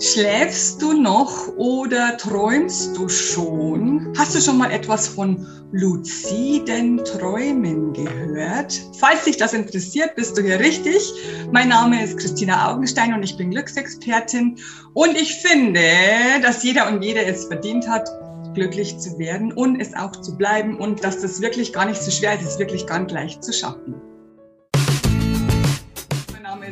Schläfst du noch oder träumst du schon? Hast du schon mal etwas von luziden Träumen gehört? Falls dich das interessiert, bist du hier richtig. Mein Name ist Christina Augenstein und ich bin Glücksexpertin. Und ich finde, dass jeder und jede es verdient hat, glücklich zu werden und es auch zu bleiben und dass das wirklich gar nicht so schwer ist, es wirklich ganz leicht zu schaffen.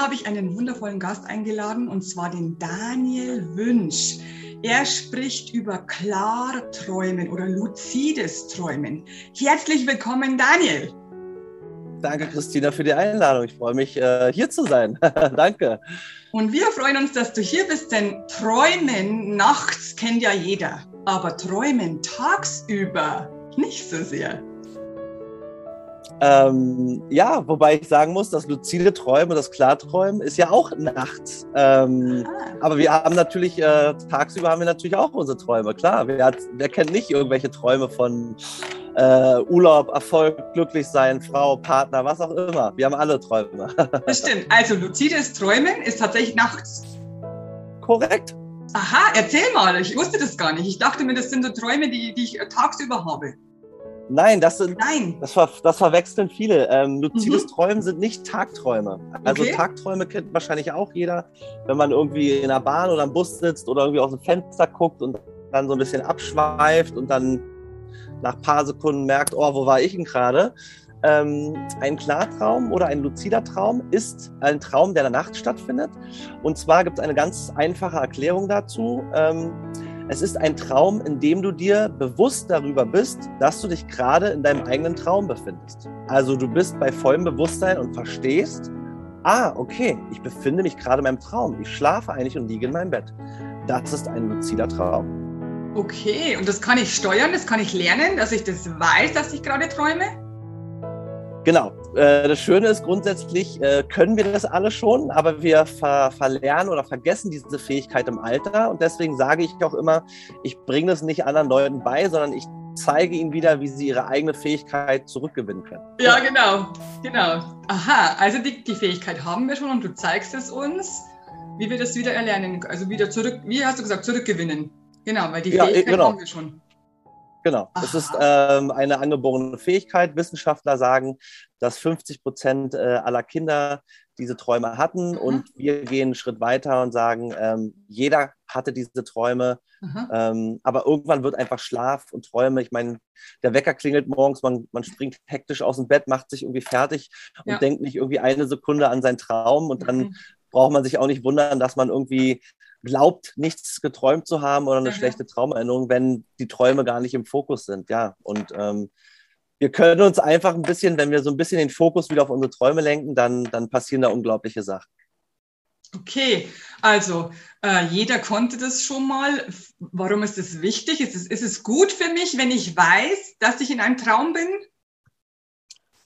Habe ich einen wundervollen Gast eingeladen und zwar den Daniel Wünsch. Er spricht über Klarträumen oder luzides Träumen. Herzlich willkommen, Daniel. Danke, Christina, für die Einladung. Ich freue mich, äh, hier zu sein. Danke. Und wir freuen uns, dass du hier bist, denn Träumen nachts kennt ja jeder, aber Träumen tagsüber nicht so sehr. Ähm, ja, wobei ich sagen muss, das luzide Träumen, das Klarträumen ist ja auch nachts. Ähm, ah. aber wir haben natürlich, äh, tagsüber haben wir natürlich auch unsere Träume, klar. Wer, hat, wer kennt nicht irgendwelche Träume von äh, Urlaub, Erfolg, glücklich sein, Frau, Partner, was auch immer. Wir haben alle Träume. das stimmt. Also luzides Träumen ist tatsächlich nachts. Korrekt. Aha, erzähl mal. Ich wusste das gar nicht. Ich dachte mir, das sind so Träume, die, die ich tagsüber habe. Nein, das sind, Nein. Das, ver, das verwechseln viele. Ähm, luzides mhm. Träumen sind nicht Tagträume. Also okay. Tagträume kennt wahrscheinlich auch jeder, wenn man irgendwie in der Bahn oder am Bus sitzt oder irgendwie aus dem Fenster guckt und dann so ein bisschen abschweift und dann nach ein paar Sekunden merkt, oh, wo war ich denn gerade? Ähm, ein Klartraum oder ein luzider Traum ist ein Traum, der in der Nacht stattfindet. Und zwar gibt es eine ganz einfache Erklärung dazu. Ähm, es ist ein Traum, in dem du dir bewusst darüber bist, dass du dich gerade in deinem eigenen Traum befindest. Also du bist bei vollem Bewusstsein und verstehst, ah, okay, ich befinde mich gerade in meinem Traum. Ich schlafe eigentlich und liege in meinem Bett. Das ist ein luzider Traum. Okay, und das kann ich steuern, das kann ich lernen, dass ich das weiß, dass ich gerade träume? Genau. Äh, das Schöne ist grundsätzlich, äh, können wir das alle schon, aber wir ver verlernen oder vergessen diese Fähigkeit im Alter. Und deswegen sage ich auch immer, ich bringe das nicht anderen Leuten bei, sondern ich zeige ihnen wieder, wie sie ihre eigene Fähigkeit zurückgewinnen können. Ja, genau. Genau. Aha, also die, die Fähigkeit haben wir schon und du zeigst es uns, wie wir das wieder erlernen, also wieder zurück, wie hast du gesagt, zurückgewinnen. Genau, weil die ja, Fähigkeit genau. haben wir schon. Genau. Es ist ähm, eine angeborene Fähigkeit. Wissenschaftler sagen, dass 50 Prozent äh, aller Kinder diese Träume hatten. Mhm. Und wir gehen einen Schritt weiter und sagen, ähm, jeder hatte diese Träume. Ähm, aber irgendwann wird einfach Schlaf und Träume. Ich meine, der Wecker klingelt morgens, man, man springt hektisch aus dem Bett, macht sich irgendwie fertig und ja. denkt nicht irgendwie eine Sekunde an seinen Traum. Und dann braucht man sich auch nicht wundern, dass man irgendwie glaubt, nichts geträumt zu haben oder eine mhm. schlechte Traumerinnerung, wenn die Träume gar nicht im Fokus sind. Ja, und ähm, wir können uns einfach ein bisschen, wenn wir so ein bisschen den Fokus wieder auf unsere Träume lenken, dann, dann passieren da unglaubliche Sachen. Okay, also äh, jeder konnte das schon mal. Warum ist es wichtig? Ist es, ist es gut für mich, wenn ich weiß, dass ich in einem Traum bin?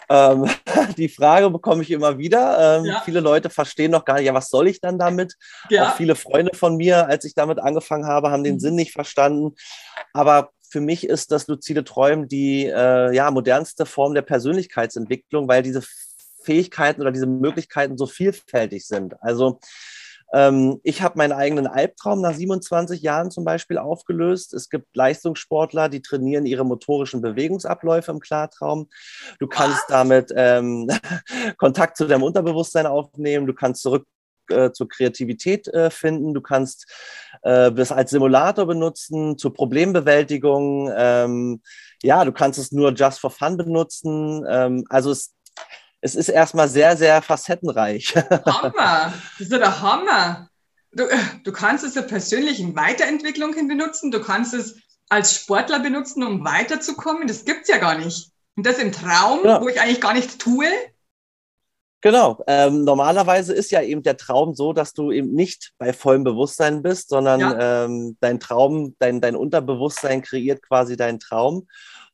Ähm, die Frage bekomme ich immer wieder. Ähm, ja. Viele Leute verstehen noch gar nicht, ja, was soll ich dann damit? Ja. Auch viele Freunde von mir, als ich damit angefangen habe, haben den mhm. Sinn nicht verstanden. Aber für mich ist das luzide Träumen die äh, ja, modernste Form der Persönlichkeitsentwicklung, weil diese Fähigkeiten oder diese Möglichkeiten so vielfältig sind. Also ähm, ich habe meinen eigenen Albtraum nach 27 Jahren zum Beispiel aufgelöst. Es gibt Leistungssportler, die trainieren ihre motorischen Bewegungsabläufe im Klartraum. Du kannst Was? damit ähm, Kontakt zu deinem Unterbewusstsein aufnehmen. Du kannst zurück äh, zur Kreativität äh, finden. Du kannst äh, das als Simulator benutzen, zur Problembewältigung. Ähm, ja, du kannst es nur just for fun benutzen. Ähm, also es es ist erstmal sehr, sehr facettenreich. Hammer! Das ist ja der Hammer! Du, du kannst es zur persönlichen Weiterentwicklung hin benutzen, du kannst es als Sportler benutzen, um weiterzukommen. Das gibt es ja gar nicht. Und das im Traum, genau. wo ich eigentlich gar nichts tue? Genau. Ähm, normalerweise ist ja eben der Traum so, dass du eben nicht bei vollem Bewusstsein bist, sondern ja. ähm, dein Traum, dein, dein Unterbewusstsein kreiert quasi deinen Traum.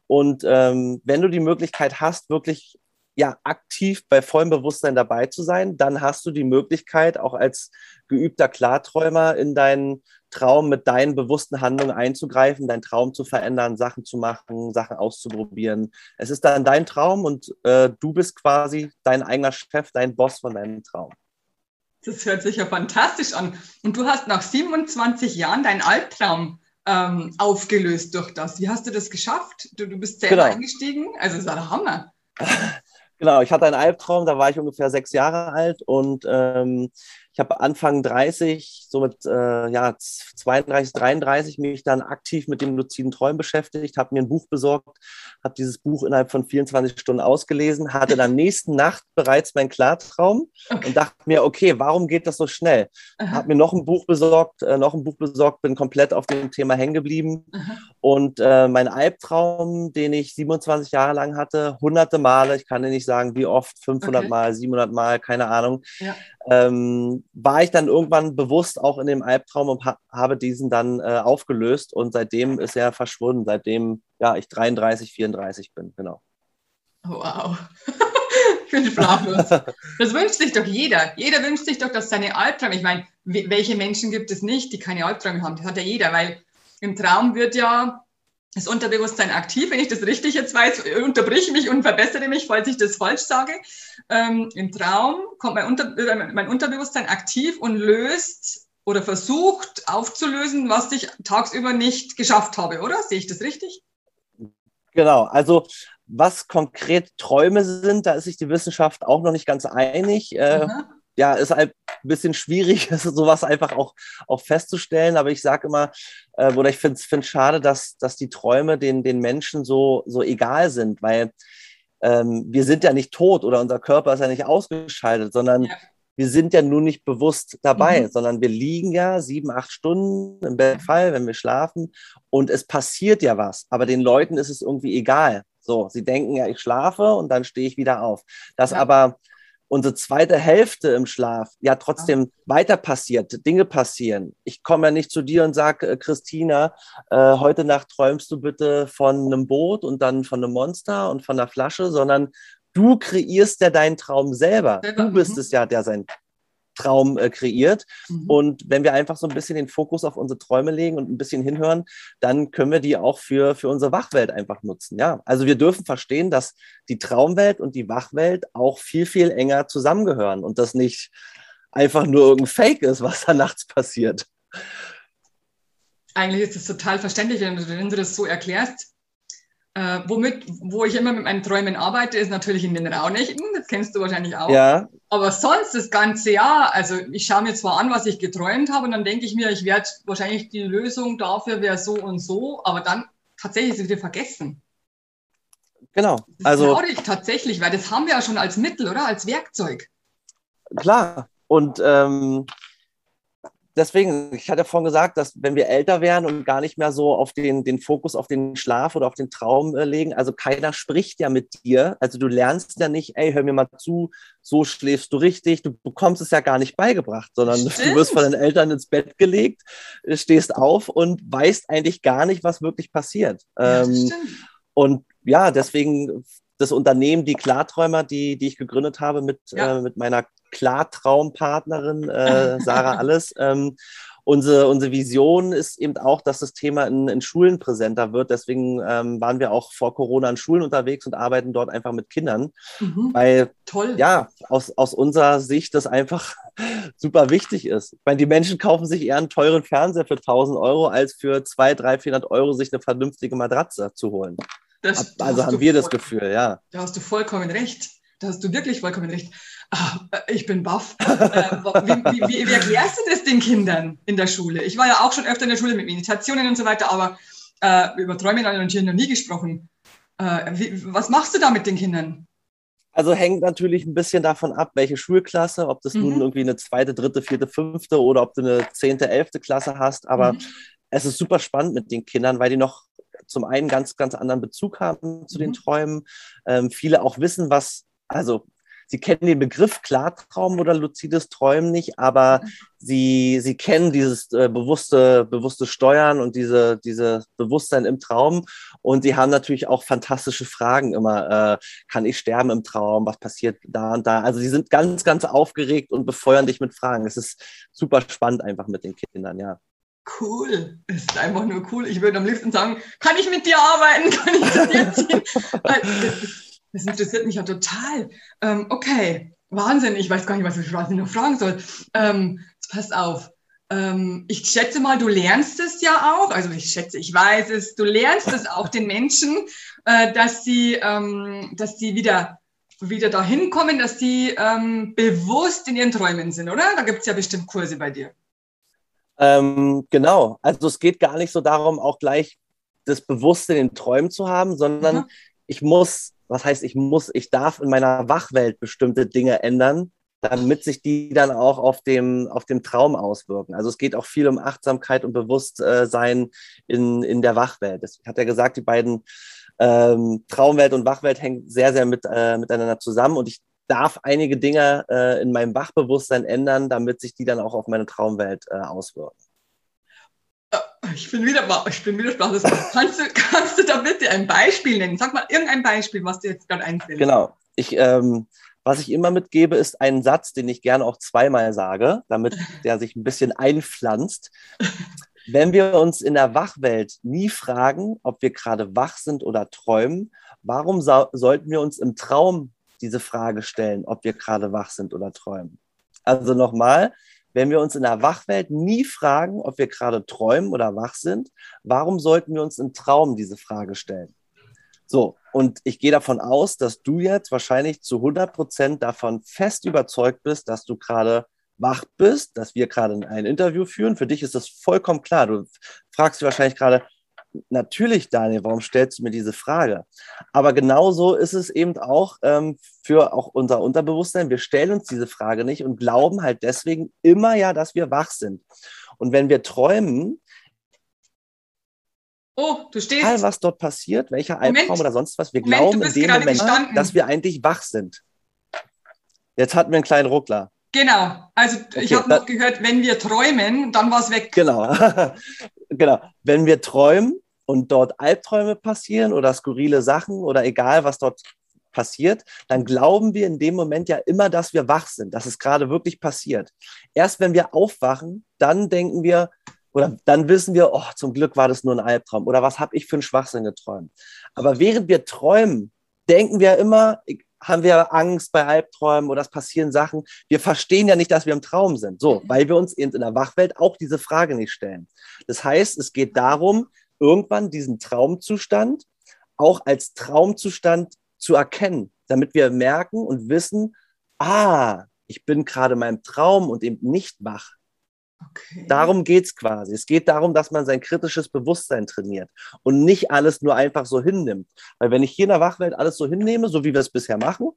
Und ähm, wenn du die Möglichkeit hast, wirklich ja aktiv bei vollem Bewusstsein dabei zu sein, dann hast du die Möglichkeit, auch als geübter Klarträumer in deinen Traum mit deinen bewussten Handlungen einzugreifen, deinen Traum zu verändern, Sachen zu machen, Sachen auszuprobieren. Es ist dann dein Traum und äh, du bist quasi dein eigener Chef, dein Boss von deinem Traum. Das hört sich ja fantastisch an. Und du hast nach 27 Jahren deinen Albtraum ähm, aufgelöst durch das. Wie hast du das geschafft? Du, du bist selber genau. eingestiegen? Also, das war der Hammer. Genau, ich hatte einen Albtraum, da war ich ungefähr sechs Jahre alt und ähm, ich habe Anfang 30, so mit äh, ja, 32, 33 mich dann aktiv mit dem luziden Träumen beschäftigt, habe mir ein Buch besorgt, habe dieses Buch innerhalb von 24 Stunden ausgelesen, hatte dann nächsten Nacht bereits meinen Klartraum okay. und dachte mir, okay, warum geht das so schnell? Habe mir noch ein Buch besorgt, äh, noch ein Buch besorgt, bin komplett auf dem Thema hängen geblieben Aha. Und äh, mein Albtraum, den ich 27 Jahre lang hatte, hunderte Male, ich kann dir nicht sagen, wie oft, 500 okay. Mal, 700 Mal, keine Ahnung, ja ähm, war ich dann irgendwann bewusst auch in dem Albtraum und ha habe diesen dann äh, aufgelöst und seitdem ist er verschwunden, seitdem ja, ich 33, 34 bin, genau. Wow. ich bin sprachlos. Das wünscht sich doch jeder. Jeder wünscht sich doch, dass seine Albträume, ich meine, welche Menschen gibt es nicht, die keine Albträume haben? Das hat ja jeder, weil im Traum wird ja das Unterbewusstsein aktiv, wenn ich das richtig jetzt weiß, unterbrich mich und verbessere mich, falls ich das falsch sage. Ähm, Im Traum kommt mein, Unter äh, mein Unterbewusstsein aktiv und löst oder versucht aufzulösen, was ich tagsüber nicht geschafft habe, oder? Sehe ich das richtig? Genau, also was konkret Träume sind, da ist sich die Wissenschaft auch noch nicht ganz einig. Äh, ja, ist halt ein bisschen schwierig, sowas einfach auch, auch festzustellen. Aber ich sage immer, äh, oder ich finde es schade, dass, dass die Träume den, den Menschen so, so egal sind, weil ähm, wir sind ja nicht tot oder unser Körper ist ja nicht ausgeschaltet, sondern ja. wir sind ja nur nicht bewusst dabei, mhm. sondern wir liegen ja sieben, acht Stunden im Fall, wenn wir schlafen und es passiert ja was. Aber den Leuten ist es irgendwie egal. So, sie denken ja, ich schlafe und dann stehe ich wieder auf. Das ja. aber unsere zweite Hälfte im Schlaf ja trotzdem ah. weiter passiert, Dinge passieren. Ich komme ja nicht zu dir und sage, äh, Christina, äh, heute Nacht träumst du bitte von einem Boot und dann von einem Monster und von einer Flasche, sondern du kreierst ja deinen Traum selber. Du bist mhm. es ja, der sein Traum äh, kreiert. Mhm. Und wenn wir einfach so ein bisschen den Fokus auf unsere Träume legen und ein bisschen hinhören, dann können wir die auch für, für unsere Wachwelt einfach nutzen. Ja, also wir dürfen verstehen, dass die Traumwelt und die Wachwelt auch viel, viel enger zusammengehören und das nicht einfach nur irgendein Fake ist, was da nachts passiert. Eigentlich ist es total verständlich, wenn du, wenn du das so erklärst. Äh, womit, wo ich immer mit meinen Träumen arbeite, ist natürlich in den Raunächten. Das kennst du wahrscheinlich auch. Ja. Aber sonst das ganze Jahr, also ich schaue mir zwar an, was ich geträumt habe, und dann denke ich mir, ich werde wahrscheinlich die Lösung dafür wäre so und so, aber dann tatsächlich ist es wieder vergessen. Genau. Das also traurig tatsächlich, weil das haben wir ja schon als Mittel, oder? Als Werkzeug. Klar. Und ähm, deswegen, ich hatte vorhin gesagt, dass wenn wir älter werden und gar nicht mehr so auf den, den Fokus auf den Schlaf oder auf den Traum äh, legen, also keiner spricht ja mit dir, also du lernst ja nicht, ey, hör mir mal zu, so schläfst du richtig, du bekommst es ja gar nicht beigebracht, sondern Stimmt. du wirst von den Eltern ins Bett gelegt, äh, stehst auf und weißt eigentlich gar nicht, was wirklich passiert. Ja, ähm, und ja, deswegen das Unternehmen, die Klarträumer, die, die ich gegründet habe mit, ja. äh, mit meiner Klartraumpartnerin äh, Sarah Alles. Ähm, unsere, unsere Vision ist eben auch, dass das Thema in, in Schulen präsenter wird. Deswegen ähm, waren wir auch vor Corona in Schulen unterwegs und arbeiten dort einfach mit Kindern. Mhm. Weil, Toll. ja, aus, aus unserer Sicht das einfach super wichtig ist. Ich meine, die Menschen kaufen sich eher einen teuren Fernseher für 1000 Euro, als für 200, 300, 400 Euro sich eine vernünftige Matratze zu holen. Das, also haben wir das Gefühl, ja. Da hast du vollkommen recht. Da hast du wirklich vollkommen recht. Ah, ich bin baff. äh, wie, wie, wie, erklärst du das den Kindern in der Schule? Ich war ja auch schon öfter in der Schule mit Meditationen und so weiter, aber äh, über Träume ich natürlich noch nie gesprochen. Äh, was machst du da mit den Kindern? Also hängt natürlich ein bisschen davon ab, welche Schulklasse, ob das mhm. nun irgendwie eine zweite, dritte, vierte, fünfte oder ob du eine zehnte, elfte Klasse hast. Aber mhm. es ist super spannend mit den Kindern, weil die noch zum einen ganz, ganz anderen Bezug haben zu den mhm. Träumen. Ähm, viele auch wissen, was, also sie kennen den Begriff Klartraum oder luzides Träumen nicht, aber sie, sie kennen dieses äh, bewusste, bewusste Steuern und diese, diese Bewusstsein im Traum. Und sie haben natürlich auch fantastische Fragen immer. Äh, kann ich sterben im Traum? Was passiert da und da? Also sie sind ganz, ganz aufgeregt und befeuern dich mit Fragen. Es ist super spannend einfach mit den Kindern, ja. Cool, es ist einfach nur cool. Ich würde am liebsten sagen, kann ich mit dir arbeiten? Kann ich zu dir ziehen? Das interessiert mich ja total. Ähm, okay, Wahnsinn. Ich weiß gar nicht, was ich, was ich noch fragen soll. Ähm, pass auf. Ähm, ich schätze mal, du lernst es ja auch. Also ich schätze, ich weiß es. Du lernst es auch den Menschen, äh, dass sie, ähm, dass sie wieder wieder dahin kommen, dass sie ähm, bewusst in ihren Träumen sind, oder? Da gibt es ja bestimmt Kurse bei dir. Ähm, genau. Also es geht gar nicht so darum, auch gleich das Bewusste in den Träumen zu haben, sondern mhm. ich muss was heißt, ich muss, ich darf in meiner Wachwelt bestimmte Dinge ändern, damit sich die dann auch auf dem, auf dem Traum auswirken. Also es geht auch viel um Achtsamkeit und Bewusstsein in, in der Wachwelt. Das hat er gesagt, die beiden ähm, Traumwelt und Wachwelt hängen sehr, sehr mit, äh, miteinander zusammen und ich darf einige Dinge äh, in meinem Wachbewusstsein ändern, damit sich die dann auch auf meine Traumwelt äh, auswirken. Ich bin wieder, ich bin wieder sprachlos. Kannst du, kannst du da bitte ein Beispiel nennen? Sag mal irgendein Beispiel, was dir jetzt gerade einfällt. Genau. Ich, ähm, was ich immer mitgebe, ist ein Satz, den ich gerne auch zweimal sage, damit der sich ein bisschen einpflanzt. Wenn wir uns in der Wachwelt nie fragen, ob wir gerade wach sind oder träumen, warum so sollten wir uns im Traum diese Frage stellen, ob wir gerade wach sind oder träumen? Also nochmal, wenn wir uns in der Wachwelt nie fragen, ob wir gerade träumen oder wach sind, warum sollten wir uns im Traum diese Frage stellen? So, und ich gehe davon aus, dass du jetzt wahrscheinlich zu 100 Prozent davon fest überzeugt bist, dass du gerade wach bist, dass wir gerade ein Interview führen. Für dich ist das vollkommen klar. Du fragst dich wahrscheinlich gerade, natürlich, Daniel, warum stellst du mir diese Frage? Aber genauso ist es eben auch ähm, für auch unser Unterbewusstsein. Wir stellen uns diese Frage nicht und glauben halt deswegen immer ja, dass wir wach sind. Und wenn wir träumen, Oh, du stehst. Egal, was dort passiert, welcher Albtraum oder sonst was, wir Moment, glauben in dem Moment, gestanden. dass wir eigentlich wach sind. Jetzt hatten wir einen kleinen Ruckler. Genau. Also okay, ich habe noch gehört, wenn wir träumen, dann war es weg. Genau. genau. Wenn wir träumen und dort Albträume passieren oder skurrile Sachen oder egal, was dort passiert, dann glauben wir in dem Moment ja immer, dass wir wach sind, dass es gerade wirklich passiert. Erst wenn wir aufwachen, dann denken wir oder dann wissen wir, oh, zum Glück war das nur ein Albtraum oder was habe ich für einen Schwachsinn geträumt. Aber während wir träumen, denken wir immer, haben wir Angst bei Albträumen oder es passieren Sachen. Wir verstehen ja nicht, dass wir im Traum sind. So, weil wir uns eben in der Wachwelt auch diese Frage nicht stellen. Das heißt, es geht darum, irgendwann diesen Traumzustand auch als Traumzustand zu erkennen, damit wir merken und wissen, ah, ich bin gerade in meinem Traum und eben nicht wach. Okay. Darum geht es quasi. Es geht darum, dass man sein kritisches Bewusstsein trainiert und nicht alles nur einfach so hinnimmt. Weil wenn ich hier in der Wachwelt alles so hinnehme, so wie wir es bisher machen,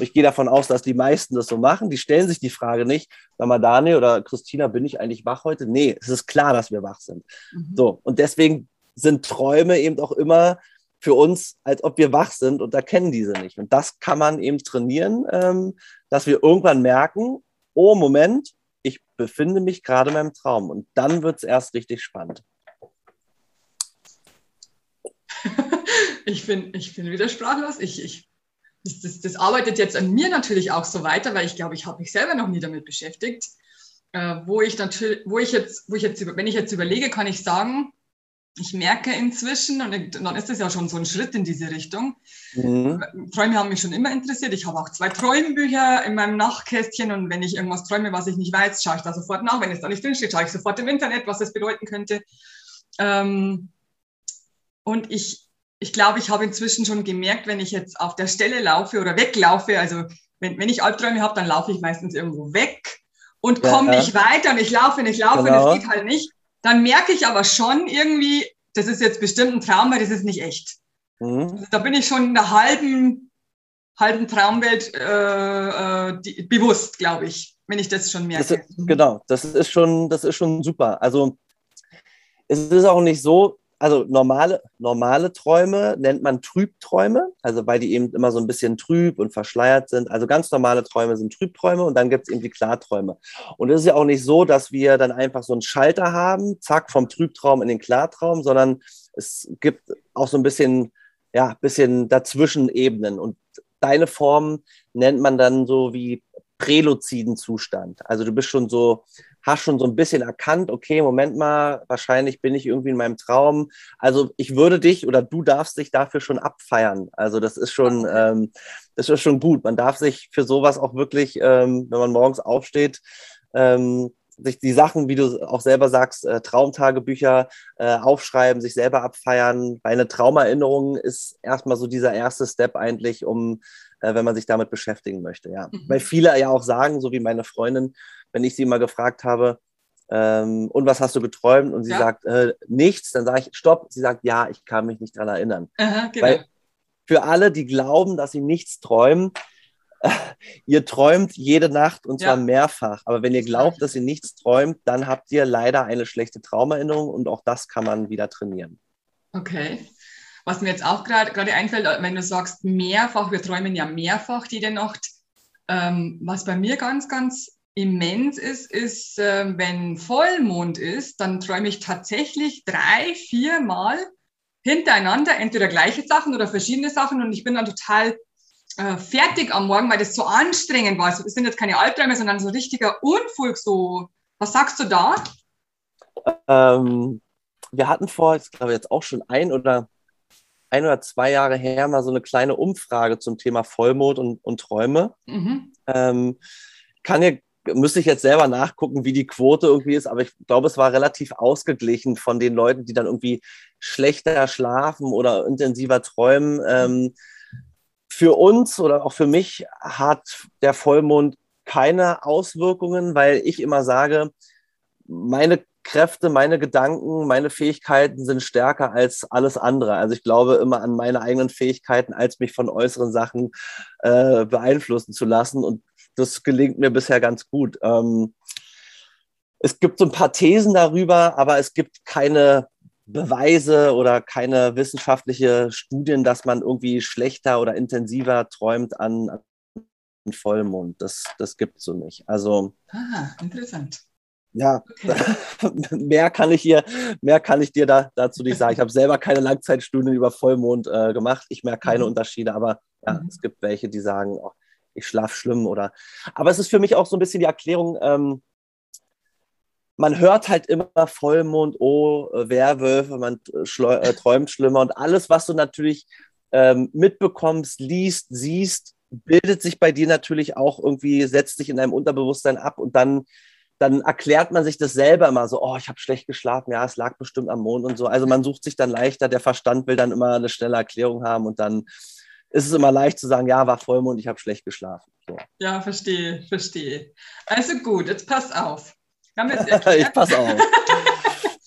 ich gehe davon aus, dass die meisten das so machen, die stellen sich die Frage nicht, sag mal, Daniel oder Christina, bin ich eigentlich wach heute? Nee, es ist klar, dass wir wach sind. Mhm. So, und deswegen sind Träume eben auch immer für uns, als ob wir wach sind und erkennen diese nicht. Und das kann man eben trainieren, ähm, dass wir irgendwann merken, oh, Moment, ich befinde mich gerade in meinem Traum. Und dann wird es erst richtig spannend. ich bin, ich bin wieder sprachlos. Ich, ich, das, das, das, arbeitet jetzt an mir natürlich auch so weiter, weil ich glaube, ich habe mich selber noch nie damit beschäftigt. Äh, wo ich natürlich, wo ich jetzt, wo ich jetzt, wenn ich jetzt überlege, kann ich sagen, ich merke inzwischen, und dann ist das ja schon so ein Schritt in diese Richtung. Mhm. Träume haben mich schon immer interessiert. Ich habe auch zwei Träumbücher in meinem Nachkästchen und wenn ich irgendwas träume, was ich nicht weiß, schaue ich da sofort nach. Wenn es da nicht drinsteht, schaue ich sofort im Internet, was das bedeuten könnte. Ähm, und ich, ich glaube, ich habe inzwischen schon gemerkt, wenn ich jetzt auf der Stelle laufe oder weglaufe, also wenn, wenn ich Albträume habe, dann laufe ich meistens irgendwo weg und komme ja. nicht weiter und ich laufe und ich laufe genau. und es geht halt nicht dann merke ich aber schon irgendwie, das ist jetzt bestimmt ein Traum, weil das ist nicht echt. Mhm. Also da bin ich schon in der halben, halben Traumwelt äh, äh, die, bewusst, glaube ich, wenn ich das schon merke. Das ist, genau, das ist schon, das ist schon super. Also es ist auch nicht so, also normale, normale Träume nennt man Trübträume, also weil die eben immer so ein bisschen trüb und verschleiert sind. Also ganz normale Träume sind Trübträume und dann gibt es eben die Klarträume. Und es ist ja auch nicht so, dass wir dann einfach so einen Schalter haben, zack, vom Trübtraum in den Klartraum, sondern es gibt auch so ein bisschen, ja, bisschen dazwischen Ebenen. Und deine Form nennt man dann so wie präluziden Zustand. Also du bist schon so hast schon so ein bisschen erkannt, okay, Moment mal, wahrscheinlich bin ich irgendwie in meinem Traum. Also ich würde dich oder du darfst dich dafür schon abfeiern. Also das ist schon, ähm, das ist schon gut. Man darf sich für sowas auch wirklich, ähm, wenn man morgens aufsteht, ähm, sich die Sachen, wie du auch selber sagst, äh, Traumtagebücher äh, aufschreiben, sich selber abfeiern. Weil eine Traumerinnerung ist erstmal so dieser erste Step eigentlich, um, äh, wenn man sich damit beschäftigen möchte. Ja. Mhm. Weil viele ja auch sagen, so wie meine Freundin, wenn ich sie mal gefragt habe, ähm, und was hast du geträumt? Und sie ja. sagt, äh, nichts. Dann sage ich, stopp. Sie sagt, ja, ich kann mich nicht daran erinnern. Aha, genau. Weil für alle, die glauben, dass sie nichts träumen, äh, ihr träumt jede Nacht und zwar ja. mehrfach. Aber wenn ihr glaubt, dass ihr nichts träumt, dann habt ihr leider eine schlechte Traumerinnerung und auch das kann man wieder trainieren. Okay. Was mir jetzt auch gerade einfällt, wenn du sagst mehrfach, wir träumen ja mehrfach jede Nacht. Ähm, was bei mir ganz, ganz immens ist, ist, äh, wenn Vollmond ist, dann träume ich tatsächlich drei, vier Mal hintereinander entweder gleiche Sachen oder verschiedene Sachen und ich bin dann total äh, fertig am Morgen, weil das so anstrengend war. Also das sind jetzt keine Albträume, sondern so richtiger Unfug. So, was sagst du da? Ähm, wir hatten vor, ich glaube jetzt auch schon ein oder ein oder zwei Jahre her mal so eine kleine Umfrage zum Thema Vollmond und, und Träume. Mhm. Ähm, kann dir müsste ich jetzt selber nachgucken, wie die Quote irgendwie ist, aber ich glaube, es war relativ ausgeglichen von den Leuten, die dann irgendwie schlechter schlafen oder intensiver träumen. Ähm, für uns oder auch für mich hat der Vollmond keine Auswirkungen, weil ich immer sage, meine Kräfte, meine Gedanken, meine Fähigkeiten sind stärker als alles andere. Also ich glaube immer an meine eigenen Fähigkeiten, als mich von äußeren Sachen äh, beeinflussen zu lassen. Und das gelingt mir bisher ganz gut. Ähm, es gibt so ein paar Thesen darüber, aber es gibt keine Beweise oder keine wissenschaftliche Studien, dass man irgendwie schlechter oder intensiver träumt an, an Vollmond. Das, das gibt es so nicht. Also. Ah, interessant. Ja, okay. mehr kann ich hier, mehr kann ich dir da, dazu nicht sagen. Ich habe selber keine Langzeitstudien über Vollmond äh, gemacht. Ich merke keine mhm. Unterschiede, aber ja, mhm. es gibt welche, die sagen, oh, ich schlafe schlimm oder. Aber es ist für mich auch so ein bisschen die Erklärung, ähm, man hört halt immer Vollmond, oh, äh, Werwölfe, man äh, träumt schlimmer und alles, was du natürlich ähm, mitbekommst, liest, siehst, bildet sich bei dir natürlich auch irgendwie, setzt sich in deinem Unterbewusstsein ab und dann, dann erklärt man sich das selber immer so, oh, ich habe schlecht geschlafen, ja, es lag bestimmt am Mond und so. Also man sucht sich dann leichter, der Verstand will dann immer eine schnelle Erklärung haben und dann ist es immer leicht zu sagen, ja, war Vollmond, ich habe schlecht geschlafen. So. Ja, verstehe, verstehe. Also gut, jetzt passt auf. ich pass auf.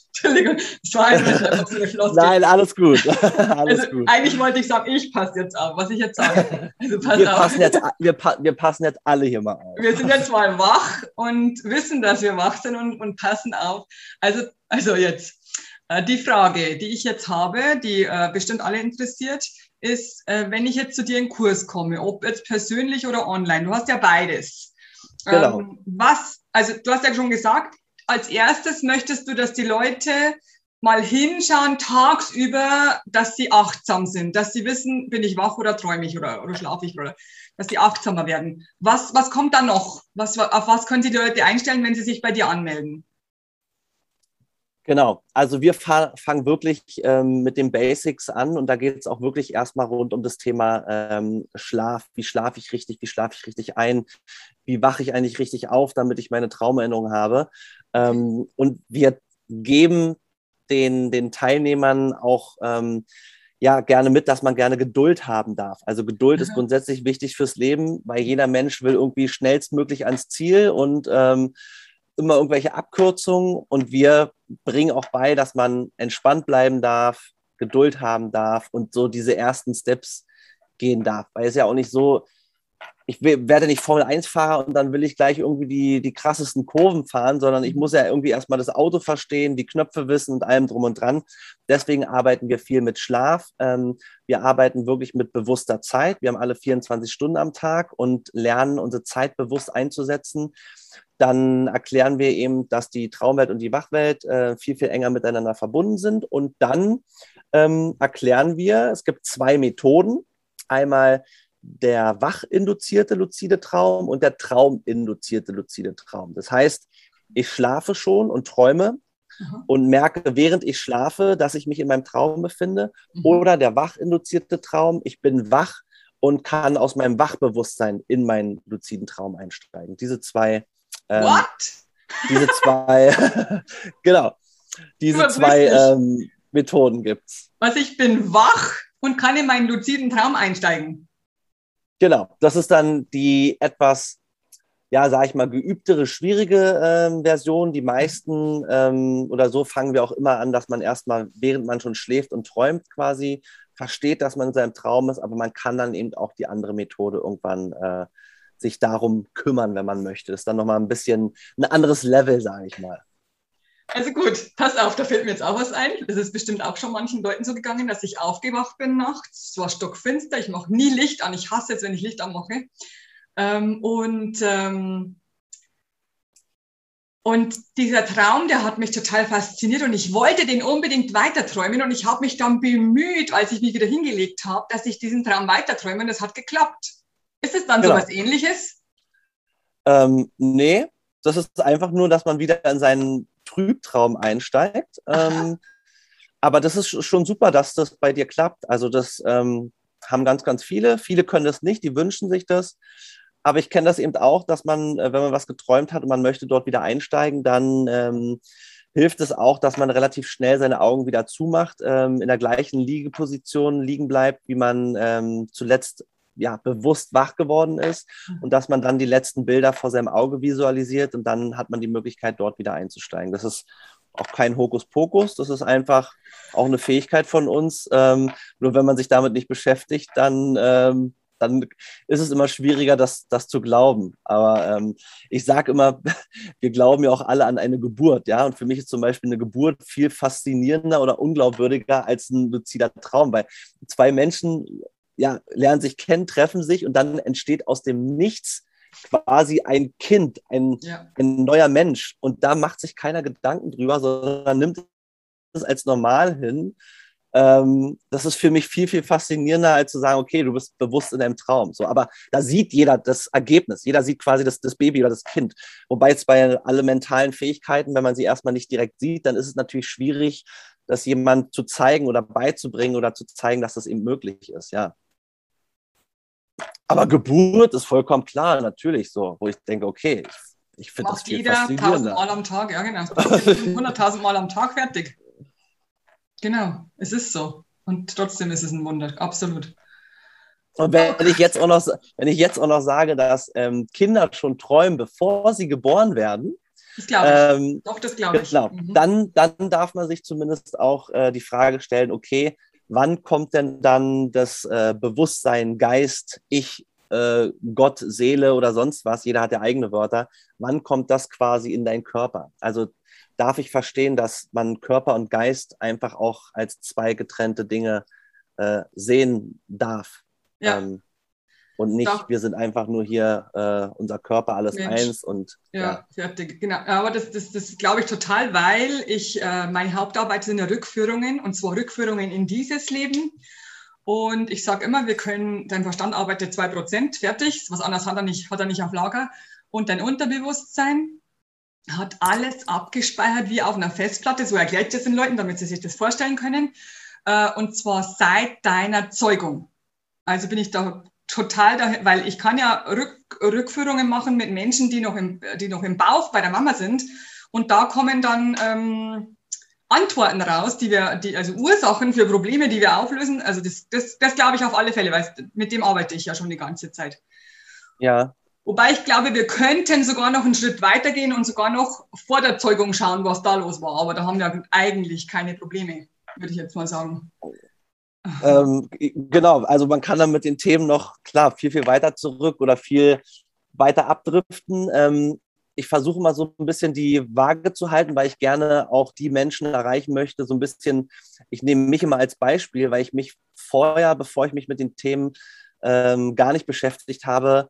Entschuldigung, das war einfach so eine Floskel. Nein, alles gut. alles also, gut. Eigentlich wollte ich sagen, ich passe jetzt auf, was ich jetzt sage. Also pass wir, auf. Passen jetzt, wir, wir, passen jetzt alle hier mal auf. Wir sind jetzt mal wach und wissen, dass wir wach sind und, und passen auf. Also, also jetzt, äh, die Frage, die ich jetzt habe, die äh, bestimmt alle interessiert, ist, äh, wenn ich jetzt zu dir in Kurs komme, ob jetzt persönlich oder online, du hast ja beides. Genau. Ähm, was, also du hast ja schon gesagt, als erstes möchtest du, dass die Leute mal hinschauen tagsüber, dass sie achtsam sind, dass sie wissen, bin ich wach oder träume ich oder, oder schlafe ich oder dass sie achtsamer werden. Was, was kommt da noch? Was, auf was können Sie die Leute einstellen, wenn sie sich bei dir anmelden? Genau, also wir fangen wirklich ähm, mit den Basics an und da geht es auch wirklich erstmal rund um das Thema ähm, Schlaf. Wie schlafe ich richtig, wie schlafe ich richtig ein, wie wache ich eigentlich richtig auf, damit ich meine Traumerinnerung habe. Ähm, und wir geben den, den Teilnehmern auch ähm, ja gerne mit, dass man gerne Geduld haben darf. Also Geduld mhm. ist grundsätzlich wichtig fürs Leben, weil jeder Mensch will irgendwie schnellstmöglich ans Ziel und ähm, immer irgendwelche Abkürzungen und wir bringen auch bei, dass man entspannt bleiben darf, Geduld haben darf und so diese ersten Steps gehen darf. Weil es ja auch nicht so, ich werde nicht Formel 1-Fahrer und dann will ich gleich irgendwie die, die krassesten Kurven fahren, sondern ich muss ja irgendwie erstmal das Auto verstehen, die Knöpfe wissen und allem drum und dran. Deswegen arbeiten wir viel mit Schlaf. Ähm, wir arbeiten wirklich mit bewusster Zeit. Wir haben alle 24 Stunden am Tag und lernen unsere Zeit bewusst einzusetzen. Dann erklären wir eben, dass die Traumwelt und die Wachwelt äh, viel, viel enger miteinander verbunden sind. Und dann ähm, erklären wir, es gibt zwei Methoden. Einmal der wachinduzierte luzide Traum und der trauminduzierte luzide Traum. Das heißt, ich schlafe schon und träume mhm. und merke, während ich schlafe, dass ich mich in meinem Traum befinde. Mhm. Oder der wachinduzierte Traum, ich bin wach und kann aus meinem Wachbewusstsein in meinen luziden Traum einsteigen. Diese zwei. Ähm, What? Diese zwei, genau. Diese zwei ähm, Methoden gibt es. Also ich bin wach und kann in meinen luziden Traum einsteigen. Genau, das ist dann die etwas, ja, sag ich mal, geübtere, schwierige ähm, Version. Die meisten ähm, oder so fangen wir auch immer an, dass man erstmal, während man schon schläft und träumt, quasi versteht, dass man in seinem Traum ist, aber man kann dann eben auch die andere Methode irgendwann äh, sich darum kümmern, wenn man möchte. Das ist dann nochmal ein bisschen ein anderes Level, sage ich mal. Also gut, pass auf, da fällt mir jetzt auch was ein. Es ist bestimmt auch schon manchen Leuten so gegangen, dass ich aufgewacht bin nachts. Es war stockfinster, ich mache nie Licht an. Ich hasse es, wenn ich Licht anmache. Ähm, und, ähm, und dieser Traum, der hat mich total fasziniert und ich wollte den unbedingt weiterträumen und ich habe mich dann bemüht, als ich mich wieder hingelegt habe, dass ich diesen Traum weiterträume und es hat geklappt. Ist es dann genau. so was ähnliches? Ähm, nee, das ist einfach nur, dass man wieder in seinen Trübtraum einsteigt. Ähm, aber das ist schon super, dass das bei dir klappt. Also das ähm, haben ganz, ganz viele. Viele können das nicht, die wünschen sich das. Aber ich kenne das eben auch, dass man, äh, wenn man was geträumt hat und man möchte dort wieder einsteigen, dann ähm, hilft es auch, dass man relativ schnell seine Augen wieder zumacht, ähm, in der gleichen Liegeposition liegen bleibt, wie man ähm, zuletzt ja, bewusst wach geworden ist mhm. und dass man dann die letzten Bilder vor seinem Auge visualisiert und dann hat man die Möglichkeit, dort wieder einzusteigen. Das ist auch kein Hokuspokus, das ist einfach auch eine Fähigkeit von uns. Ähm, nur wenn man sich damit nicht beschäftigt, dann, ähm, dann ist es immer schwieriger, das, das zu glauben. Aber ähm, ich sage immer, wir glauben ja auch alle an eine Geburt, ja. Und für mich ist zum Beispiel eine Geburt viel faszinierender oder unglaubwürdiger als ein luzider Traum, weil zwei Menschen ja, lernen sich kennen, treffen sich und dann entsteht aus dem Nichts quasi ein Kind, ein, ja. ein neuer Mensch. Und da macht sich keiner Gedanken drüber, sondern nimmt es als normal hin. Ähm, das ist für mich viel, viel faszinierender, als zu sagen, okay, du bist bewusst in deinem Traum. So, aber da sieht jeder das Ergebnis. Jeder sieht quasi das, das Baby oder das Kind. Wobei jetzt bei allen mentalen Fähigkeiten, wenn man sie erstmal nicht direkt sieht, dann ist es natürlich schwierig, das jemand zu zeigen oder beizubringen oder zu zeigen, dass das eben möglich ist, ja. Aber Geburt ist vollkommen klar, natürlich so, wo ich denke, okay, ich, ich finde das viel jeder tausendmal am Tag, ja genau. 100.000 Mal am Tag fertig. Genau, es ist so. Und trotzdem ist es ein Wunder, absolut. Und wenn ich jetzt auch noch, wenn ich jetzt auch noch sage, dass ähm, Kinder schon träumen, bevor sie geboren werden, das glaube ich. Ähm, Doch, das glaube ich. Genau, mhm. dann, dann darf man sich zumindest auch äh, die Frage stellen, okay, wann kommt denn dann das äh, Bewusstsein, Geist, Ich, äh, Gott, Seele oder sonst was, jeder hat ja eigene Wörter, wann kommt das quasi in deinen Körper? Also darf ich verstehen, dass man Körper und Geist einfach auch als zwei getrennte Dinge äh, sehen darf. Ja. Ähm, und nicht, Doch. wir sind einfach nur hier äh, unser Körper, alles Mensch. eins und ja, ja, fertig, genau. Aber das, das, das glaube ich total, weil ich äh, meine Hauptarbeit sind ja Rückführungen und zwar Rückführungen in dieses Leben. Und ich sage immer, wir können, dein Verstand arbeitet 2%, fertig, was anderes hat er, nicht, hat er nicht auf Lager. Und dein Unterbewusstsein hat alles abgespeichert wie auf einer Festplatte, so erkläre ich das den Leuten, damit sie sich das vorstellen können. Äh, und zwar seit deiner Zeugung. Also bin ich da total dahin, weil ich kann ja Rück, Rückführungen machen mit Menschen, die noch, im, die noch im Bauch bei der Mama sind. Und da kommen dann ähm, Antworten raus, die wir, die, also Ursachen für Probleme, die wir auflösen. Also das, das, das glaube ich auf alle Fälle, weil mit dem arbeite ich ja schon die ganze Zeit. Ja. Wobei ich glaube, wir könnten sogar noch einen Schritt weitergehen und sogar noch vor der Zeugung schauen, was da los war. Aber da haben wir eigentlich keine Probleme, würde ich jetzt mal sagen. Ähm, genau, also man kann dann mit den Themen noch, klar, viel, viel weiter zurück oder viel weiter abdriften. Ähm, ich versuche mal so ein bisschen die Waage zu halten, weil ich gerne auch die Menschen erreichen möchte. So ein bisschen, ich nehme mich immer als Beispiel, weil ich mich vorher, bevor ich mich mit den Themen ähm, gar nicht beschäftigt habe,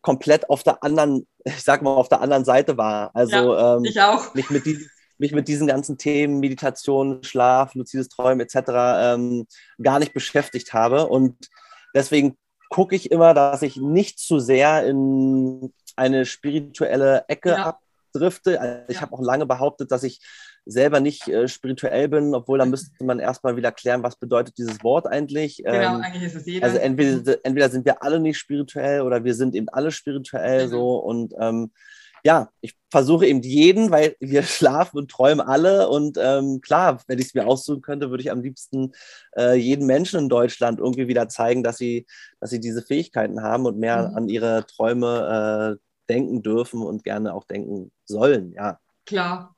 komplett auf der anderen, ich sag mal, auf der anderen Seite war. Also ja, ähm, ich auch. Mich mit, die, mich mit diesen ganzen Themen, Meditation, Schlaf, luzides Träumen etc. Ähm, gar nicht beschäftigt habe. Und deswegen gucke ich immer, dass ich nicht zu sehr in eine spirituelle Ecke ja. abdrifte. Also ich ja. habe auch lange behauptet, dass ich selber nicht äh, spirituell bin, obwohl da müsste man erstmal wieder klären, was bedeutet dieses Wort eigentlich. Genau, ähm, eigentlich ist es jeder. Also entweder, entweder sind wir alle nicht spirituell oder wir sind eben alle spirituell mhm. so und ähm, ja, ich versuche eben jeden, weil wir schlafen und träumen alle. Und ähm, klar, wenn ich es mir aussuchen könnte, würde ich am liebsten äh, jeden Menschen in Deutschland irgendwie wieder zeigen, dass sie, dass sie diese Fähigkeiten haben und mehr mhm. an ihre Träume äh, denken dürfen und gerne auch denken sollen. Ja. Klar.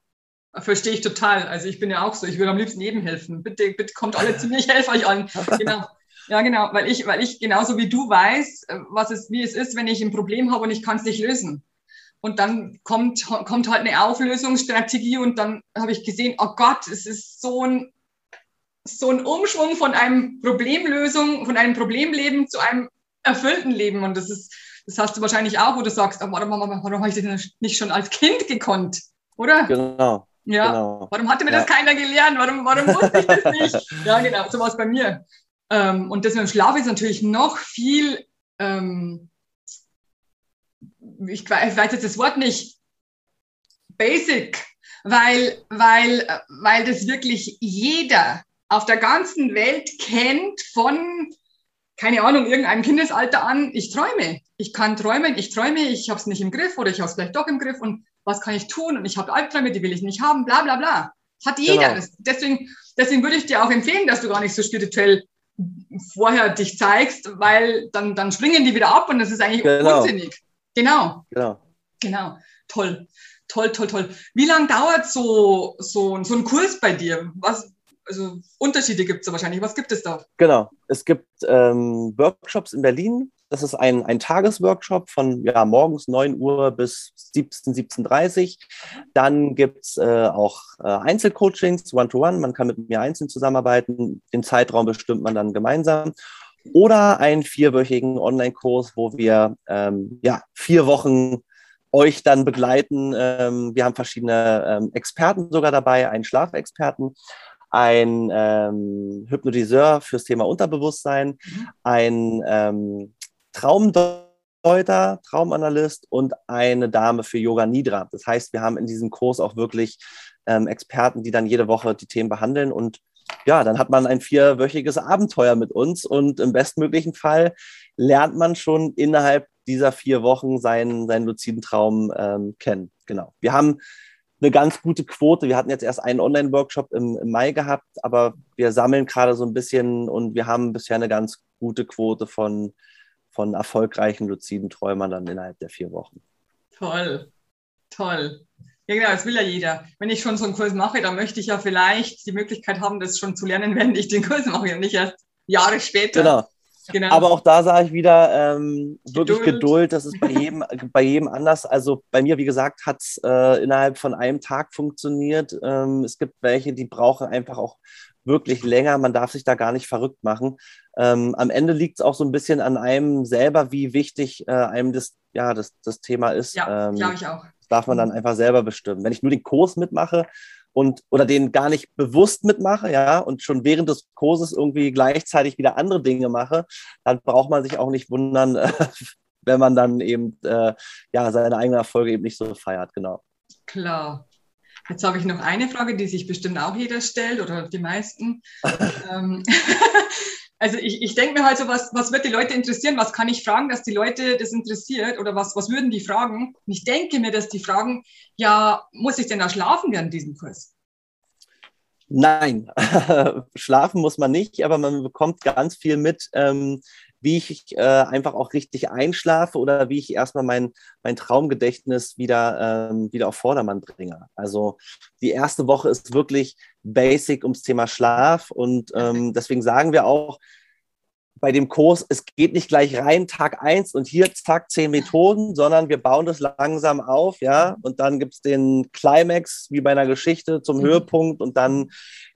Verstehe ich total. Also ich bin ja auch so, ich würde am liebsten jedem helfen. Bitte, bitte kommt alle zu mir, ich helfe euch an. Genau. Ja, genau, weil ich, weil ich genauso wie du weiß, äh, was es, wie es ist, wenn ich ein Problem habe und ich kann es nicht lösen. Und dann kommt, kommt halt eine Auflösungsstrategie und dann habe ich gesehen, oh Gott, es ist so ein, so ein Umschwung von einem Problemlösung, von einem Problemleben zu einem erfüllten Leben. Und das ist, das hast du wahrscheinlich auch, wo du sagst, oh, warum, warum, warum habe ich das nicht schon als Kind gekonnt? Oder? Genau. Ja. Genau. Warum hatte mir ja. das keiner gelernt? Warum, warum wusste ich das nicht? ja, genau, so war es bei mir. Ähm, und das mit dem Schlaf ist natürlich noch viel ähm, ich weiß jetzt das Wort nicht, basic, weil, weil, weil das wirklich jeder auf der ganzen Welt kennt von, keine Ahnung, irgendeinem Kindesalter an, ich träume. Ich kann träumen, ich träume, ich habe es nicht im Griff oder ich habe es vielleicht doch im Griff und was kann ich tun und ich habe Albträume, die will ich nicht haben, bla bla bla. Hat jeder. Genau. Deswegen, deswegen würde ich dir auch empfehlen, dass du gar nicht so spirituell vorher dich zeigst, weil dann, dann springen die wieder ab und das ist eigentlich genau. unsinnig. Genau. Genau. Genau. Toll. Toll, toll, toll. Wie lange dauert so, so, so ein Kurs bei dir? Was, also Unterschiede gibt es wahrscheinlich. Was gibt es da? Genau. Es gibt ähm, Workshops in Berlin. Das ist ein, ein Tagesworkshop von ja, morgens 9 Uhr bis 17, 17.30 Uhr. Dann gibt es äh, auch äh, Einzelcoachings, One-to-One. Man kann mit mir einzeln zusammenarbeiten. Den Zeitraum bestimmt man dann gemeinsam oder einen vierwöchigen Online-Kurs, wo wir ähm, ja, vier Wochen euch dann begleiten. Ähm, wir haben verschiedene ähm, Experten sogar dabei, einen Schlafexperten, ein ähm, Hypnotiseur fürs Thema Unterbewusstsein, mhm. ein ähm, Traumdeuter, Traumanalyst und eine Dame für Yoga Nidra. Das heißt, wir haben in diesem Kurs auch wirklich ähm, Experten, die dann jede Woche die Themen behandeln und ja, dann hat man ein vierwöchiges Abenteuer mit uns und im bestmöglichen Fall lernt man schon innerhalb dieser vier Wochen seinen, seinen luziden Traum ähm, kennen. Genau. Wir haben eine ganz gute Quote. Wir hatten jetzt erst einen Online-Workshop im, im, Mai gehabt, aber wir sammeln gerade so ein bisschen und wir haben bisher eine ganz gute Quote von, von erfolgreichen luziden Träumern dann innerhalb der vier Wochen. Toll, toll. Ja, genau, das will ja jeder. Wenn ich schon so einen Kurs mache, dann möchte ich ja vielleicht die Möglichkeit haben, das schon zu lernen, wenn ich den Kurs mache und nicht erst Jahre später. Genau. Genau. Aber auch da sage ich wieder, ähm, wirklich Geduld. Geduld, das ist bei jedem, bei jedem anders. Also bei mir, wie gesagt, hat es äh, innerhalb von einem Tag funktioniert. Ähm, es gibt welche, die brauchen einfach auch wirklich länger. Man darf sich da gar nicht verrückt machen. Ähm, am Ende liegt es auch so ein bisschen an einem selber, wie wichtig äh, einem das, ja, das, das Thema ist. Ja, ähm, glaube ich auch. Das darf man dann mhm. einfach selber bestimmen. Wenn ich nur den Kurs mitmache und oder den gar nicht bewusst mitmache, ja, und schon während des Kurses irgendwie gleichzeitig wieder andere Dinge mache, dann braucht man sich auch nicht wundern, wenn man dann eben äh, ja seine eigenen Erfolge eben nicht so feiert, genau. Klar. Jetzt habe ich noch eine Frage, die sich bestimmt auch jeder stellt oder die meisten. Ähm, also ich, ich denke mir halt so, was, was wird die Leute interessieren? Was kann ich fragen, dass die Leute das interessiert? Oder was, was würden die fragen? Und ich denke mir, dass die fragen, ja, muss ich denn da schlafen während diesem Kurs? Nein, schlafen muss man nicht, aber man bekommt ganz viel mit, ähm, wie ich äh, einfach auch richtig einschlafe oder wie ich erstmal mein, mein Traumgedächtnis wieder, ähm, wieder auf Vordermann bringe. Also die erste Woche ist wirklich basic ums Thema Schlaf und ähm, deswegen sagen wir auch, bei dem Kurs, es geht nicht gleich rein, Tag eins und hier zack, zehn Methoden, sondern wir bauen das langsam auf, ja, und dann gibt es den Climax, wie bei einer Geschichte, zum mhm. Höhepunkt und dann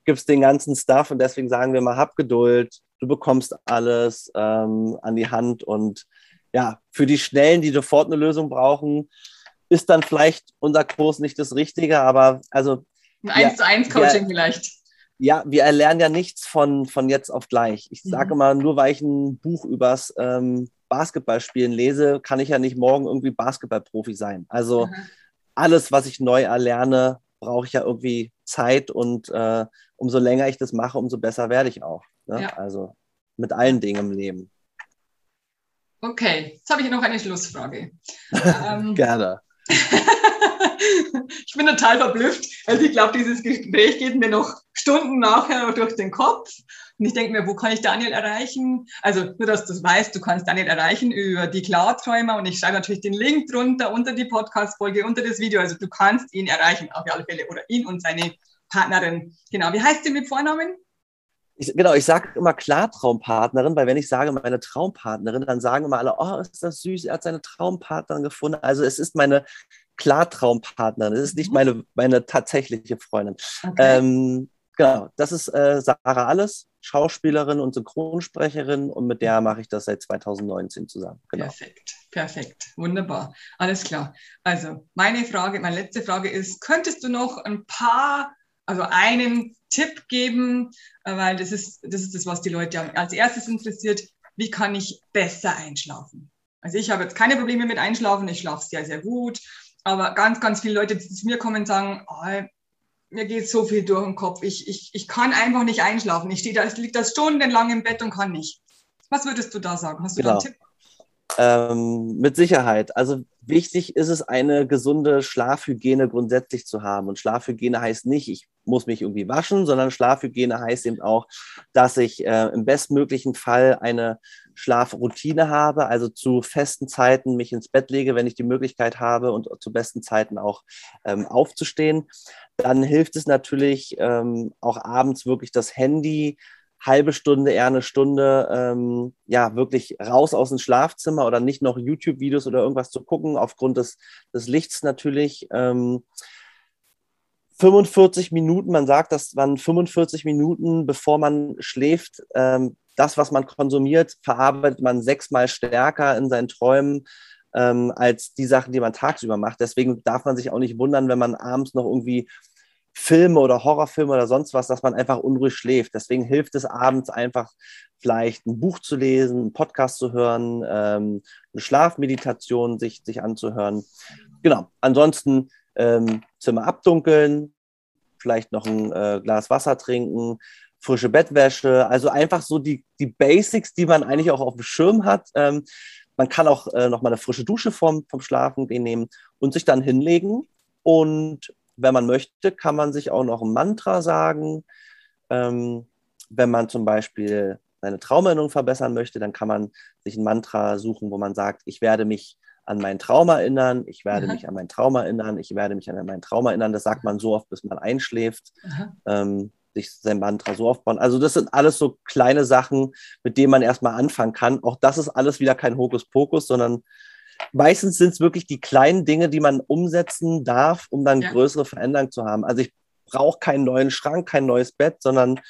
gibt es den ganzen Stuff und deswegen sagen wir mal, hab Geduld, du bekommst alles ähm, an die Hand und ja, für die Schnellen, die sofort eine Lösung brauchen, ist dann vielleicht unser Kurs nicht das Richtige, aber also. Ein 1 zu 1 Coaching ja, vielleicht. Ja, wir erlernen ja nichts von, von jetzt auf gleich. Ich sage mhm. immer, nur weil ich ein Buch übers ähm, Basketballspielen lese, kann ich ja nicht morgen irgendwie Basketballprofi sein. Also mhm. alles, was ich neu erlerne, brauche ich ja irgendwie Zeit und äh, umso länger ich das mache, umso besser werde ich auch. Ne? Ja. Also mit allen Dingen im Leben. Okay, jetzt habe ich noch eine Schlussfrage. ähm, Gerne. ich bin total verblüfft. Also ich glaube, dieses Gespräch geht mir noch Stunden nachher durch den Kopf. Und ich denke mir, wo kann ich Daniel erreichen? Also nur, dass du weißt, du kannst Daniel erreichen über die Klarträumer und ich schreibe natürlich den Link drunter unter die Podcast-Folge, unter das Video. Also du kannst ihn erreichen auf alle Fälle oder ihn und seine Partnerin. Genau. Wie heißt sie mit Vornamen? Ich, genau, ich sage immer Klartraumpartnerin, weil wenn ich sage meine Traumpartnerin, dann sagen immer alle, oh, ist das süß, er hat seine Traumpartnerin gefunden. Also es ist meine Klartraumpartnerin, es ist nicht mhm. meine, meine tatsächliche Freundin. Okay. Ähm, genau, das ist äh, Sarah Alles, Schauspielerin und Synchronsprecherin und mit der mache ich das seit 2019 zusammen. Genau. Perfekt, perfekt, wunderbar, alles klar. Also meine Frage, meine letzte Frage ist, könntest du noch ein paar, also einen Tipp geben, äh, weil das ist, das ist das, was die Leute als erstes interessiert. Wie kann ich besser einschlafen? Also ich habe jetzt keine Probleme mit Einschlafen, ich schlafe sehr, sehr gut. Aber ganz, ganz viele Leute, die zu mir kommen, sagen, oh, mir geht so viel durch den Kopf. Ich, ich, ich kann einfach nicht einschlafen. Ich stehe da, ich liege da stundenlang im Bett und kann nicht. Was würdest du da sagen? Hast du genau. da einen Tipp? Ähm, mit Sicherheit. Also wichtig ist es, eine gesunde Schlafhygiene grundsätzlich zu haben. Und Schlafhygiene heißt nicht, ich muss mich irgendwie waschen, sondern Schlafhygiene heißt eben auch, dass ich äh, im bestmöglichen Fall eine Schlafroutine habe, also zu festen Zeiten mich ins Bett lege, wenn ich die Möglichkeit habe und zu besten Zeiten auch ähm, aufzustehen. Dann hilft es natürlich ähm, auch abends wirklich das Handy halbe Stunde, eher eine Stunde, ähm, ja, wirklich raus aus dem Schlafzimmer oder nicht noch YouTube-Videos oder irgendwas zu gucken, aufgrund des, des Lichts natürlich. Ähm, 45 Minuten, man sagt, dass man 45 Minuten, bevor man schläft, ähm, das, was man konsumiert, verarbeitet man sechsmal stärker in seinen Träumen ähm, als die Sachen, die man tagsüber macht. Deswegen darf man sich auch nicht wundern, wenn man abends noch irgendwie Filme oder Horrorfilme oder sonst was, dass man einfach unruhig schläft. Deswegen hilft es abends einfach vielleicht ein Buch zu lesen, einen Podcast zu hören, ähm, eine Schlafmeditation sich, sich anzuhören. Genau. Ansonsten ähm, Zimmer abdunkeln, vielleicht noch ein äh, Glas Wasser trinken, frische Bettwäsche, also einfach so die, die Basics, die man eigentlich auch auf dem Schirm hat. Ähm, man kann auch äh, noch mal eine frische Dusche vom, vom Schlafen nehmen und sich dann hinlegen und wenn man möchte, kann man sich auch noch ein Mantra sagen. Ähm, wenn man zum Beispiel seine Traumerinnerung verbessern möchte, dann kann man sich ein Mantra suchen, wo man sagt, ich werde mich an meinen Traum erinnern, ich werde Aha. mich an meinen Traum erinnern, ich werde mich an meinen Traum erinnern. Das sagt man so oft, bis man einschläft, ähm, sich sein Mantra so aufbauen. Also das sind alles so kleine Sachen, mit denen man erstmal anfangen kann. Auch das ist alles wieder kein Hokuspokus, sondern meistens sind es wirklich die kleinen Dinge, die man umsetzen darf, um dann ja. größere Veränderungen zu haben. Also ich brauche keinen neuen Schrank, kein neues Bett, sondern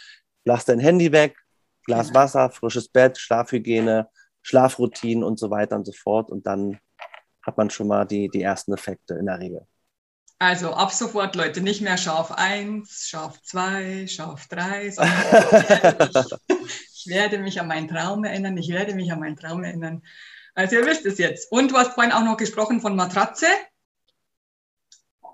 lass dein Handy weg, Glas genau. Wasser, frisches Bett, Schlafhygiene, Schlafroutinen und so weiter und so fort. Und dann hat man schon mal die, die ersten Effekte in der Regel. Also ab sofort, Leute, nicht mehr scharf 1, scharf 2, scharf 3. ich, ich werde mich an meinen Traum erinnern, ich werde mich an meinen Traum erinnern. Also ihr wisst es jetzt. Und du hast vorhin auch noch gesprochen von Matratze.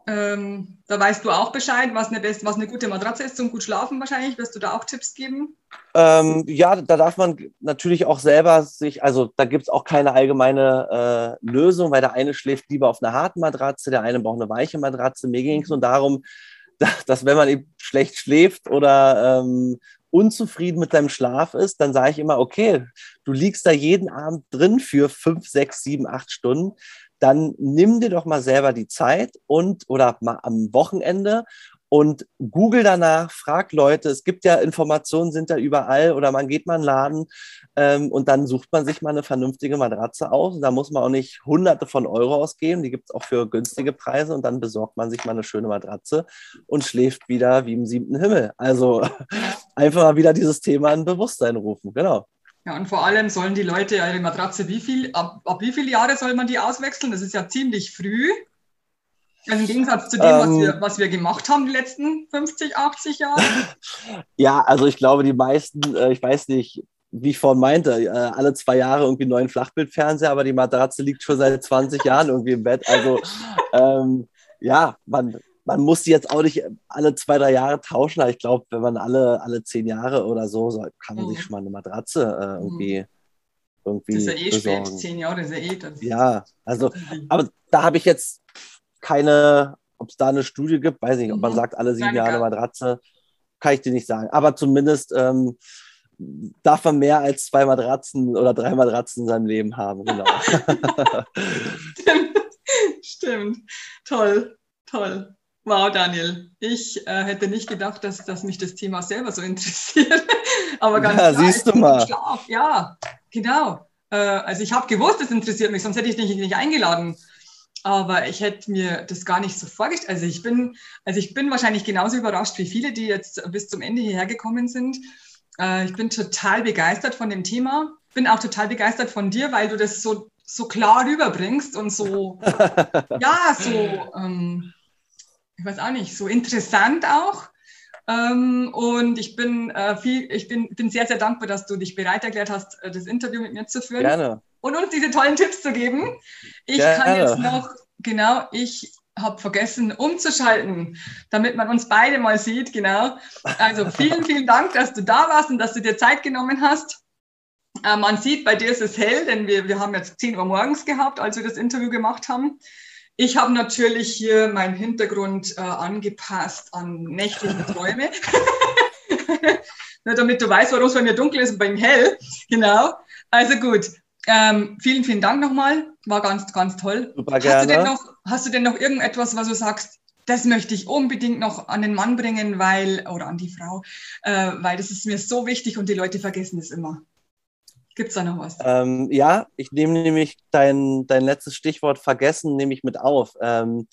Ähm, da weißt du auch Bescheid, was eine, best, was eine gute Matratze ist zum gut schlafen wahrscheinlich. Wirst du da auch Tipps geben? Ähm, ja, da darf man natürlich auch selber sich, also da gibt es auch keine allgemeine äh, Lösung, weil der eine schläft lieber auf einer harten Matratze, der eine braucht eine weiche Matratze. Mir ging es nur darum, dass, dass, wenn man eben schlecht schläft oder ähm, unzufrieden mit deinem Schlaf ist, dann sage ich immer, okay, du liegst da jeden Abend drin für fünf, sechs, sieben, acht Stunden. Dann nimm dir doch mal selber die Zeit und oder mal am Wochenende und google danach, frag Leute. Es gibt ja Informationen, sind da überall oder man geht mal in den Laden ähm, und dann sucht man sich mal eine vernünftige Matratze aus. Da muss man auch nicht hunderte von Euro ausgeben. Die gibt es auch für günstige Preise und dann besorgt man sich mal eine schöne Matratze und schläft wieder wie im siebten Himmel. Also einfach mal wieder dieses Thema in Bewusstsein rufen. Genau. Ja, und vor allem sollen die Leute ihre Matratze, wie viel, ab, ab wie viele Jahre soll man die auswechseln? Das ist ja ziemlich früh. Also im Gegensatz zu dem, ähm, was, wir, was wir gemacht haben die letzten 50, 80 Jahre? Ja, also ich glaube, die meisten, äh, ich weiß nicht, wie ich vorhin meinte, äh, alle zwei Jahre irgendwie einen neuen Flachbildfernseher, aber die Matratze liegt schon seit 20 Jahren irgendwie im Bett. Also ähm, ja, man, man muss die jetzt auch nicht alle zwei, drei Jahre tauschen. Aber ich glaube, wenn man alle, alle zehn Jahre oder so, so kann man mhm. sich schon mal eine Matratze äh, irgendwie. Mhm. Irgendwie das ist ja eh besorgen. spät, zehn Jahre ist ja eh. Das ja, also, aber da habe ich jetzt keine, ob es da eine Studie gibt, weiß ich nicht, ob man mhm. sagt, alle sieben Jahre eine Matratze, kann ich dir nicht sagen. Aber zumindest ähm, darf man mehr als zwei Matratzen oder drei Matratzen in seinem Leben haben. Genau. Stimmt. Stimmt. Toll, toll. Wow, Daniel. Ich äh, hätte nicht gedacht, dass, dass mich das Thema selber so interessiert. Aber ganz ja, klar, siehst du mal. Schlaf. Ja, genau. Äh, also ich habe gewusst, es interessiert mich, sonst hätte ich dich nicht eingeladen aber ich hätte mir das gar nicht so vorgestellt. Also ich bin, also ich bin wahrscheinlich genauso überrascht wie viele, die jetzt bis zum Ende hierher gekommen sind. Äh, ich bin total begeistert von dem Thema. Bin auch total begeistert von dir, weil du das so, so klar rüberbringst und so, ja, so, ähm, ich weiß auch nicht, so interessant auch. Ähm, und ich bin, äh, viel, ich bin, bin sehr, sehr dankbar, dass du dich bereit erklärt hast, äh, das Interview mit mir zu führen. Gerne und uns diese tollen Tipps zu geben. Ich ja, kann jetzt noch, genau, ich habe vergessen umzuschalten, damit man uns beide mal sieht, genau. Also vielen, vielen Dank, dass du da warst und dass du dir Zeit genommen hast. Äh, man sieht, bei dir ist es hell, denn wir, wir haben jetzt 10 Uhr morgens gehabt, als wir das Interview gemacht haben. Ich habe natürlich hier meinen Hintergrund äh, angepasst an nächtliche Träume. Nur damit du weißt, warum es bei mir dunkel ist und bei ihm hell. Genau. Also gut. Ähm, vielen, vielen Dank nochmal. War ganz, ganz toll. Super gerne. Hast du, denn noch, hast du denn noch irgendetwas, was du sagst, das möchte ich unbedingt noch an den Mann bringen, weil, oder an die Frau, äh, weil das ist mir so wichtig und die Leute vergessen es immer. Gibt es da noch was? Ähm, ja, ich nehme nämlich dein, dein letztes Stichwort vergessen, nehme ich mit auf. Ähm,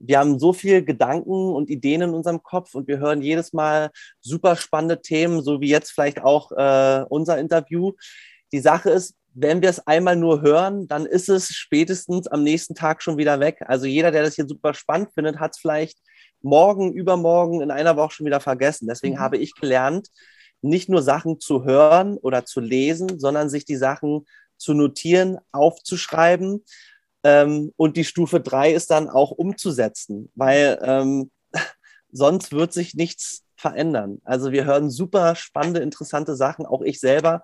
wir haben so viele Gedanken und Ideen in unserem Kopf und wir hören jedes Mal super spannende Themen, so wie jetzt vielleicht auch äh, unser Interview. Die Sache ist, wenn wir es einmal nur hören, dann ist es spätestens am nächsten Tag schon wieder weg. Also jeder, der das hier super spannend findet, hat es vielleicht morgen, übermorgen, in einer Woche schon wieder vergessen. Deswegen mhm. habe ich gelernt, nicht nur Sachen zu hören oder zu lesen, sondern sich die Sachen zu notieren, aufzuschreiben. Ähm, und die Stufe drei ist dann auch umzusetzen, weil ähm, sonst wird sich nichts verändern. Also wir hören super spannende, interessante Sachen, auch ich selber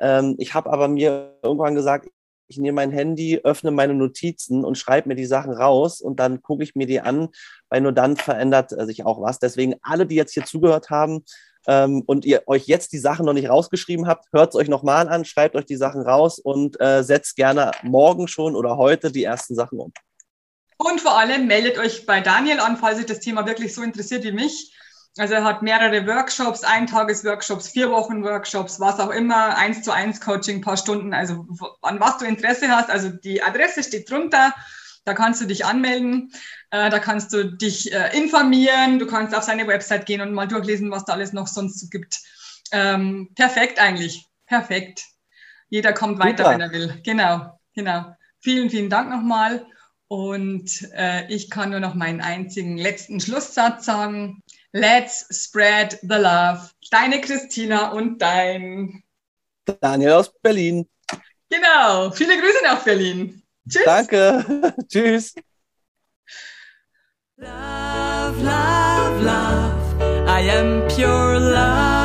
ähm, ich habe aber mir irgendwann gesagt, ich nehme mein Handy, öffne meine Notizen und schreibe mir die Sachen raus und dann gucke ich mir die an, weil nur dann verändert sich auch was. Deswegen alle, die jetzt hier zugehört haben ähm, und ihr euch jetzt die Sachen noch nicht rausgeschrieben habt, hört es euch nochmal an, schreibt euch die Sachen raus und äh, setzt gerne morgen schon oder heute die ersten Sachen um. Und vor allem meldet euch bei Daniel an, falls euch das Thema wirklich so interessiert wie mich. Also er hat mehrere Workshops, Eintagesworkshops, vier Wochen Workshops, was auch immer, eins zu eins Coaching, paar Stunden, also an was du Interesse hast. Also die Adresse steht drunter. Da kannst du dich anmelden, äh, da kannst du dich äh, informieren, du kannst auf seine Website gehen und mal durchlesen, was da alles noch sonst so gibt. Ähm, perfekt eigentlich, perfekt. Jeder kommt weiter, Super. wenn er will. Genau, genau. Vielen, vielen Dank nochmal. Und äh, ich kann nur noch meinen einzigen letzten Schlusssatz sagen. Let's spread the love. Deine Christina und dein Daniel aus Berlin. Genau. Viele Grüße nach Berlin. Tschüss. Danke. Tschüss. Love, love, love. I am pure.